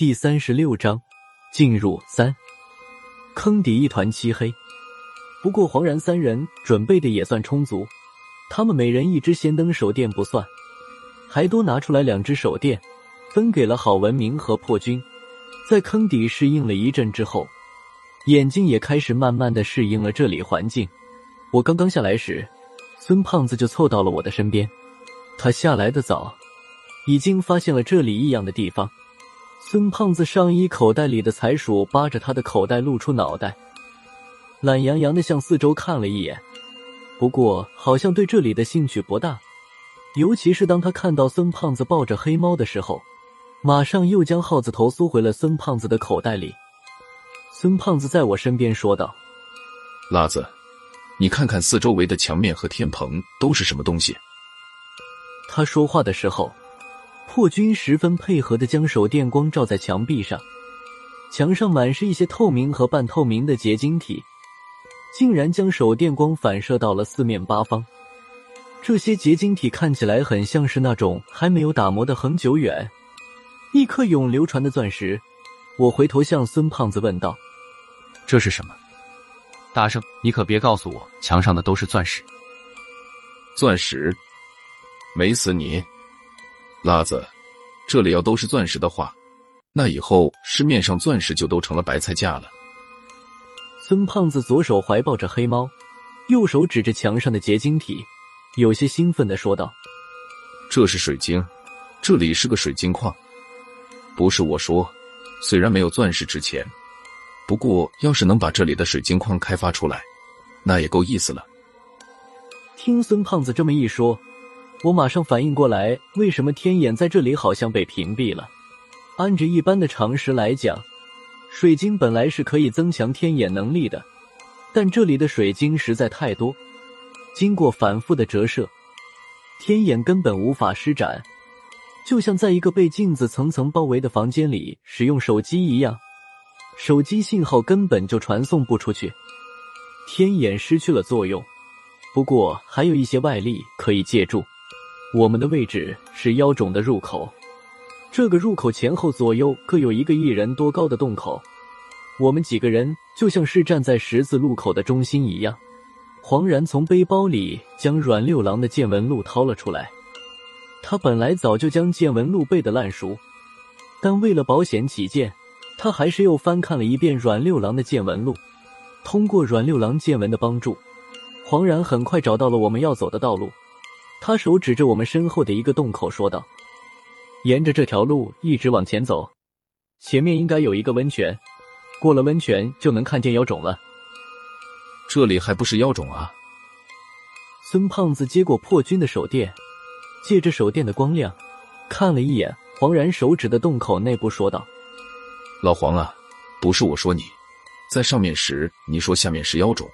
第三十六章进入三坑底，一团漆黑。不过黄然三人准备的也算充足，他们每人一支氙灯手电不算，还多拿出来两只手电，分给了郝文明和破军。在坑底适应了一阵之后，眼睛也开始慢慢的适应了这里环境。我刚刚下来时，孙胖子就凑到了我的身边。他下来的早，已经发现了这里异样的地方。孙胖子上衣口袋里的财鼠扒着他的口袋露出脑袋，懒洋洋的向四周看了一眼，不过好像对这里的兴趣不大。尤其是当他看到孙胖子抱着黑猫的时候，马上又将耗子头缩回了孙胖子的口袋里。孙胖子在我身边说道：“辣子，你看看四周围的墙面和天棚都是什么东西？”他说话的时候，破军十分配合的将手电光照在墙壁上，墙上满是一些透明和半透明的结晶体，竟然将手电光反射到了四面八方。这些结晶体看起来很像是那种还没有打磨的恒久远、一颗永流传的钻石。我回头向孙胖子问道：“这是什么？大圣，你可别告诉我墙上的都是钻石。”钻石。美死你，辣子！这里要都是钻石的话，那以后市面上钻石就都成了白菜价了。孙胖子左手怀抱着黑猫，右手指着墙上的结晶体，有些兴奋的说道：“这是水晶，这里是个水晶矿。不是我说，虽然没有钻石值钱，不过要是能把这里的水晶矿开发出来，那也够意思了。”听孙胖子这么一说。我马上反应过来，为什么天眼在这里好像被屏蔽了？按着一般的常识来讲，水晶本来是可以增强天眼能力的，但这里的水晶实在太多，经过反复的折射，天眼根本无法施展，就像在一个被镜子层层包围的房间里使用手机一样，手机信号根本就传送不出去，天眼失去了作用。不过还有一些外力可以借助。我们的位置是妖种的入口，这个入口前后左右各有一个一人多高的洞口，我们几个人就像是站在十字路口的中心一样。黄然从背包里将阮六郎的见闻录掏了出来，他本来早就将见闻录背得烂熟，但为了保险起见，他还是又翻看了一遍阮六郎的见闻录。通过阮六郎见闻的帮助，黄然很快找到了我们要走的道路。他手指着我们身后的一个洞口，说道：“沿着这条路一直往前走，前面应该有一个温泉，过了温泉就能看见妖种了。”这里还不是妖种啊！孙胖子接过破军的手电，借着手电的光亮，看了一眼黄然手指的洞口内部，说道：“老黄啊，不是我说你，在上面时你说下面是妖种，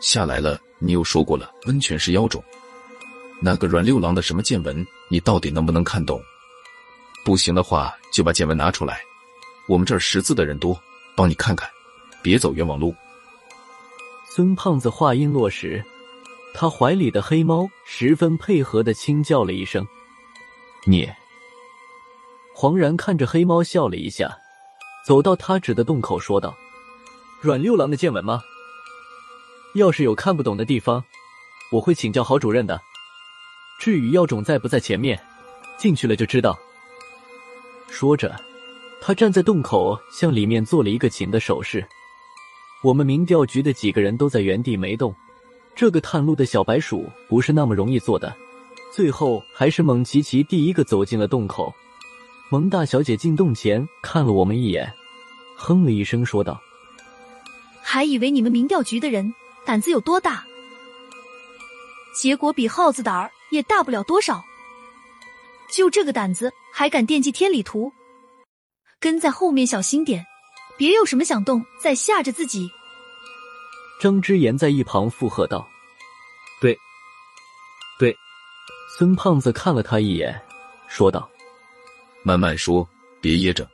下来了你又说过了温泉是妖种。”那个阮六郎的什么见闻，你到底能不能看懂？不行的话，就把见闻拿出来，我们这儿识字的人多，帮你看看，别走冤枉路。孙胖子话音落时，他怀里的黑猫十分配合的轻叫了一声“你”。黄然看着黑猫笑了一下，走到他指的洞口说道：“阮六郎的见闻吗？要是有看不懂的地方，我会请教郝主任的。”至于药种在不在前面，进去了就知道。说着，他站在洞口，向里面做了一个请的手势。我们民调局的几个人都在原地没动。这个探路的小白鼠不是那么容易做的。最后，还是蒙奇奇第一个走进了洞口。蒙大小姐进洞前看了我们一眼，哼了一声，说道：“还以为你们民调局的人胆子有多大，结果比耗子胆儿。”也大不了多少，就这个胆子还敢惦记天理图，跟在后面小心点，别有什么响动再吓着自己。张之言在一旁附和道：“对，对。”孙胖子看了他一眼，说道：“慢慢说，别噎着。”